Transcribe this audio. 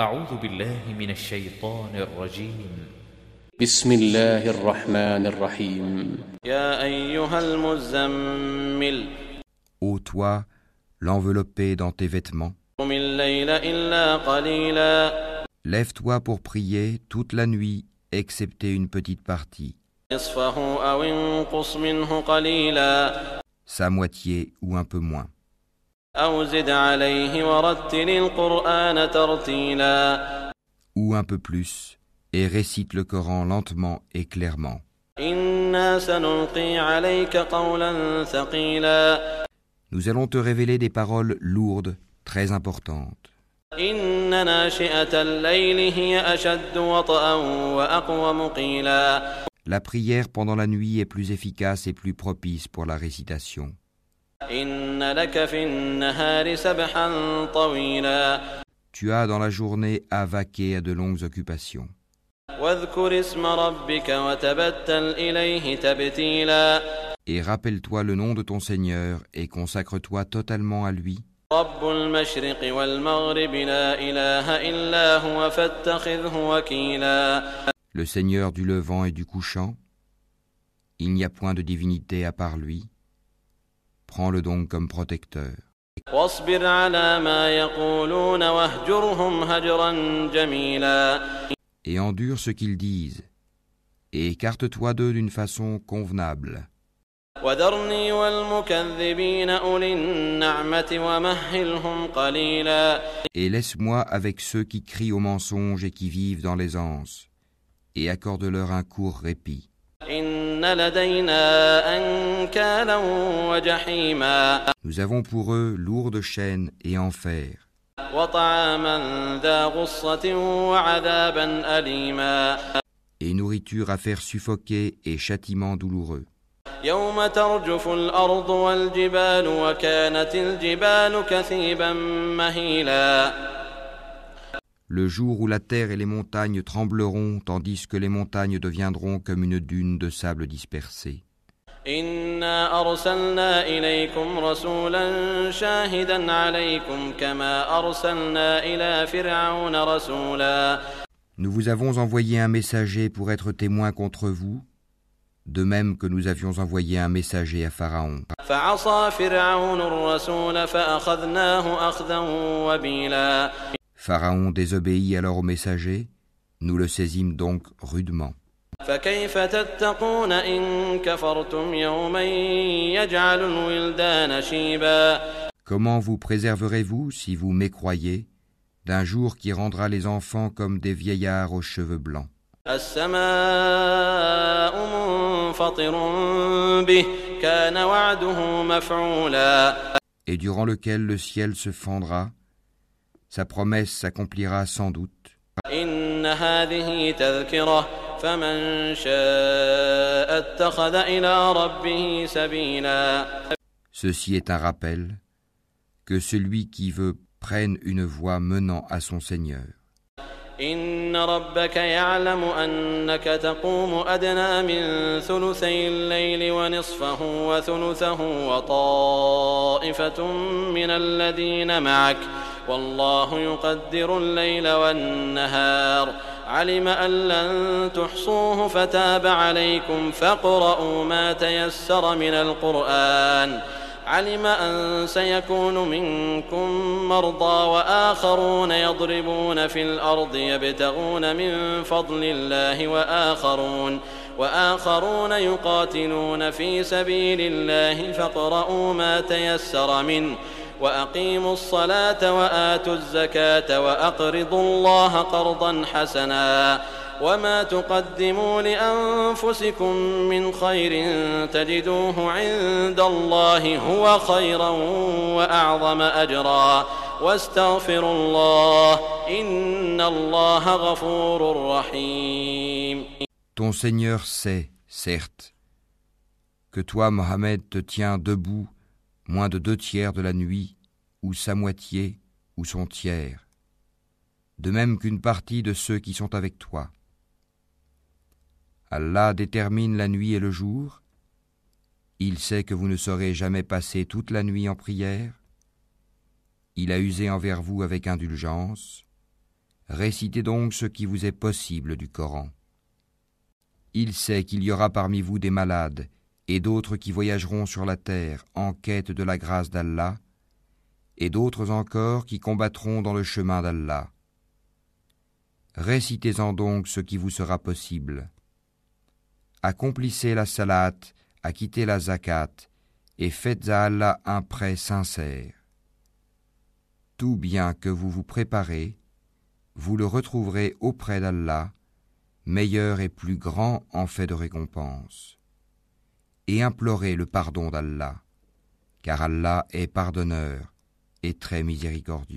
أعوذ بالله من الشيطان الرجيم بسم الله الرحمن الرحيم يا أيها المزمل Ô toi, l'enveloppé dans tes vêtements, قم الليل إلا قليلا lève-toi pour prier toute la nuit, excepté une petite partie, نصفه أو انقص منه قليلا sa moitié ou un peu moins. أو زد عليه ورتل القرآن ترتيلا ou un peu plus, et récite le Coran lentement et clairement. إنا سنلقي عليك قولا ثقيلا Nous allons te révéler des paroles lourdes, très importantes. إن ناشئة الليل هي أشد وطئا وأقوم قيلا La prière pendant la nuit est plus efficace et plus propice pour la récitation. Tu as dans la journée à vaquer à de longues occupations. Et rappelle-toi le nom de ton Seigneur et consacre-toi totalement à lui. Le Seigneur du levant et du couchant, il n'y a point de divinité à part lui prends-le donc comme protecteur. Et endure ce qu'ils disent, et écarte-toi d'eux d'une façon convenable. Et laisse-moi avec ceux qui crient au mensonge et qui vivent dans l'aisance, et accorde-leur un court répit. Nous avons pour eux lourdes chaînes et enfer. Et nourriture à faire suffoquer et châtiment douloureux le jour où la terre et les montagnes trembleront, tandis que les montagnes deviendront comme une dune de sable dispersée. Nous vous avons envoyé un messager pour être témoin contre vous, de même que nous avions envoyé un messager à Pharaon. فعصى فرعون الرسول فأخذناه أخذا وبيلا Pharaon désobéit alors au messager, nous le saisîmes donc rudement. فكيف تتقون إن كفرتم يوما يجعل الولدان شيبا Comment vous préserverez-vous, si vous mécroyez, d'un jour qui rendra les enfants comme des vieillards aux cheveux blancs السماء منفطر به كان وعده مفعولا et durant lequel le ciel se fendra, sa promesse s'accomplira sans doute. إن هذه تذكرة فمن شاء اتخذ إلى ربه سبيلا Ceci est un rappel que celui qui veut prenne une voie menant à son Seigneur. إن ربك يعلم أنك تقوم أدنى من ثلثي الليل ونصفه وثلثه وطائفة من الذين معك والله يقدر الليل والنهار. علم أن لن تحصوه فتاب عليكم فاقرؤوا ما تيسر من القرآن. علم أن سيكون منكم مرضى وآخرون يضربون في الأرض يبتغون من فضل الله وآخرون وآخرون يقاتلون في سبيل الله فاقرؤوا ما تيسر منه. وأقيموا الصلاة وآتوا الزكاة وأقرضوا الله قرضا حسنا وما تقدموا لأنفسكم من خير تجدوه عند الله هو خيرا وأعظم أجرا واستغفروا الله إن الله غفور رحيم. Ton Seigneur sait, certes, que toi, Mohammed, te tiens debout moins de deux tiers de la nuit, ou sa moitié, ou son tiers, de même qu'une partie de ceux qui sont avec toi. Allah détermine la nuit et le jour, il sait que vous ne saurez jamais passer toute la nuit en prière, il a usé envers vous avec indulgence, Récitez donc ce qui vous est possible du Coran. Il sait qu'il y aura parmi vous des malades et d'autres qui voyageront sur la terre en quête de la grâce d'Allah, et d'autres encore qui combattront dans le chemin d'Allah. Récitez-en donc ce qui vous sera possible. Accomplissez la salat, acquittez la zakat, et faites à Allah un prêt sincère. Tout bien que vous vous préparez, vous le retrouverez auprès d'Allah, meilleur et plus grand en fait de récompense. Et implorez le pardon d'Allah, car Allah est pardonneur et très miséricordieux.